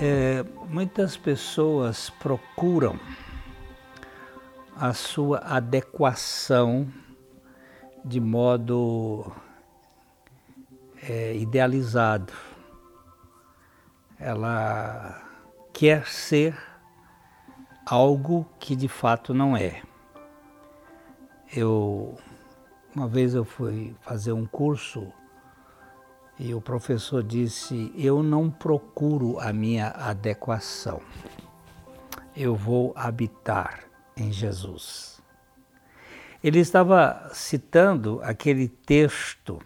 É, muitas pessoas procuram a sua adequação de modo é, idealizado. Ela quer ser algo que de fato não é. Eu uma vez eu fui fazer um curso e o professor disse: Eu não procuro a minha adequação, eu vou habitar em Jesus. Ele estava citando aquele texto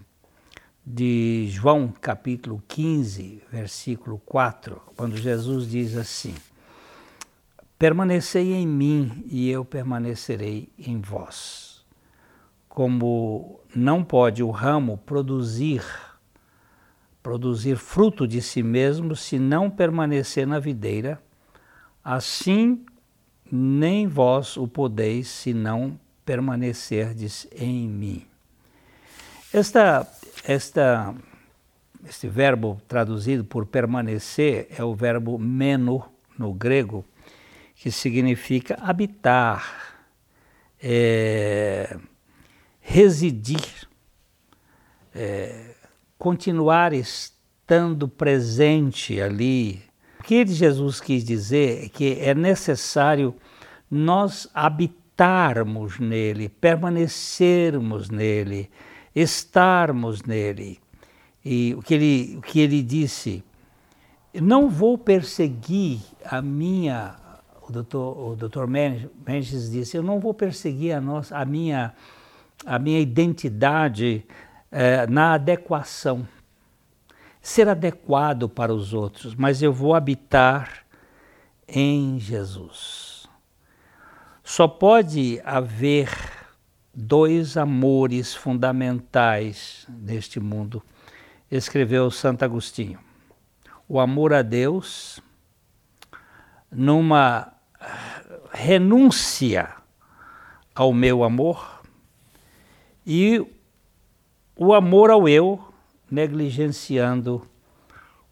de João capítulo 15, versículo 4, quando Jesus diz assim: Permanecei em mim e eu permanecerei em vós. Como não pode o ramo produzir produzir fruto de si mesmo se não permanecer na videira, assim nem vós o podeis se não permanecerdes em mim. Esta, esta, este verbo traduzido por permanecer é o verbo meno no grego, que significa habitar, é, residir, é, continuar estando presente ali. O que Jesus quis dizer é que é necessário nós habitarmos nele, permanecermos nele, estarmos nele. E o que ele, o que ele disse, não vou perseguir a minha, o doutor, o doutor Mendes disse, eu não vou perseguir a, nossa, a, minha, a minha identidade é, na adequação. Ser adequado para os outros, mas eu vou habitar em Jesus. Só pode haver dois amores fundamentais neste mundo, escreveu Santo Agostinho. O amor a Deus, numa renúncia ao meu amor, e o amor ao eu, negligenciando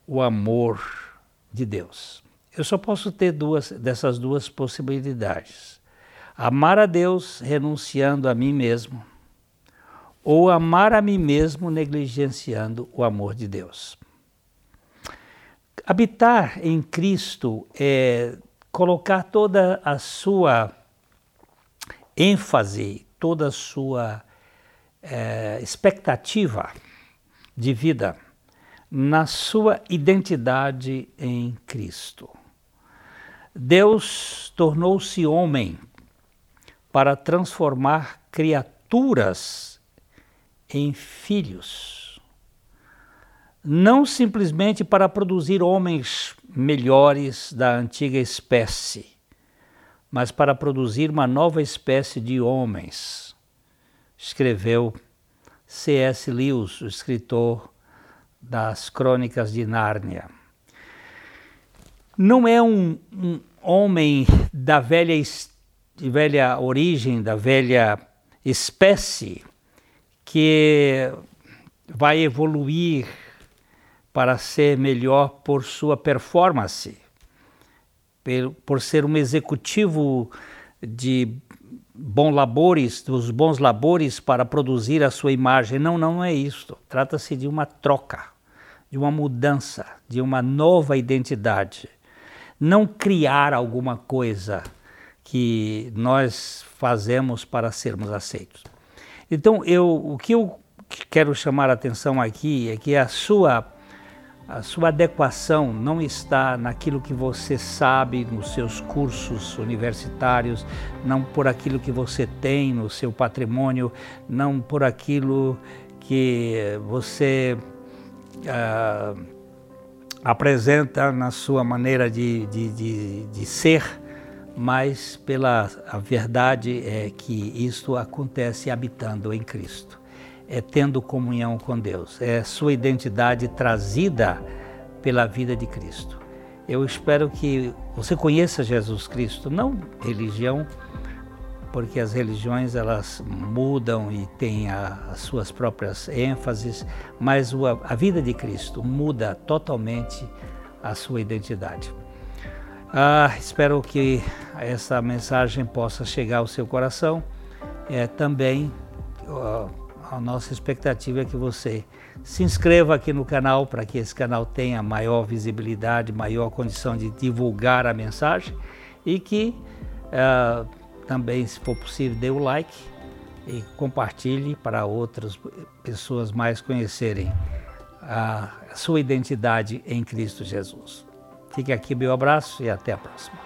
o amor de Deus. Eu só posso ter duas dessas duas possibilidades. Amar a Deus renunciando a mim mesmo, ou amar a mim mesmo negligenciando o amor de Deus. Habitar em Cristo é colocar toda a sua ênfase, toda a sua é, expectativa de vida na sua identidade em Cristo. Deus tornou-se homem para transformar criaturas em filhos, não simplesmente para produzir homens melhores da antiga espécie, mas para produzir uma nova espécie de homens escreveu C.S. Lewis, o escritor das Crônicas de Nárnia. Não é um, um homem da velha, velha origem, da velha espécie, que vai evoluir para ser melhor por sua performance, por ser um executivo de bom labores, dos bons labores para produzir a sua imagem. Não, não é isto. Trata-se de uma troca, de uma mudança, de uma nova identidade. Não criar alguma coisa que nós fazemos para sermos aceitos. Então, eu, o que eu quero chamar a atenção aqui é que a sua a sua adequação não está naquilo que você sabe nos seus cursos universitários, não por aquilo que você tem no seu patrimônio, não por aquilo que você uh, apresenta na sua maneira de, de, de, de ser, mas pela a verdade é que isto acontece habitando em Cristo é tendo comunhão com Deus, é sua identidade trazida pela vida de Cristo. Eu espero que você conheça Jesus Cristo, não religião, porque as religiões elas mudam e têm a, as suas próprias ênfases, mas o, a vida de Cristo muda totalmente a sua identidade. Ah, espero que essa mensagem possa chegar ao seu coração. É, também a nossa expectativa é que você se inscreva aqui no canal para que esse canal tenha maior visibilidade, maior condição de divulgar a mensagem e que uh, também, se for possível, dê o like e compartilhe para outras pessoas mais conhecerem a sua identidade em Cristo Jesus. Fique aqui meu abraço e até a próxima.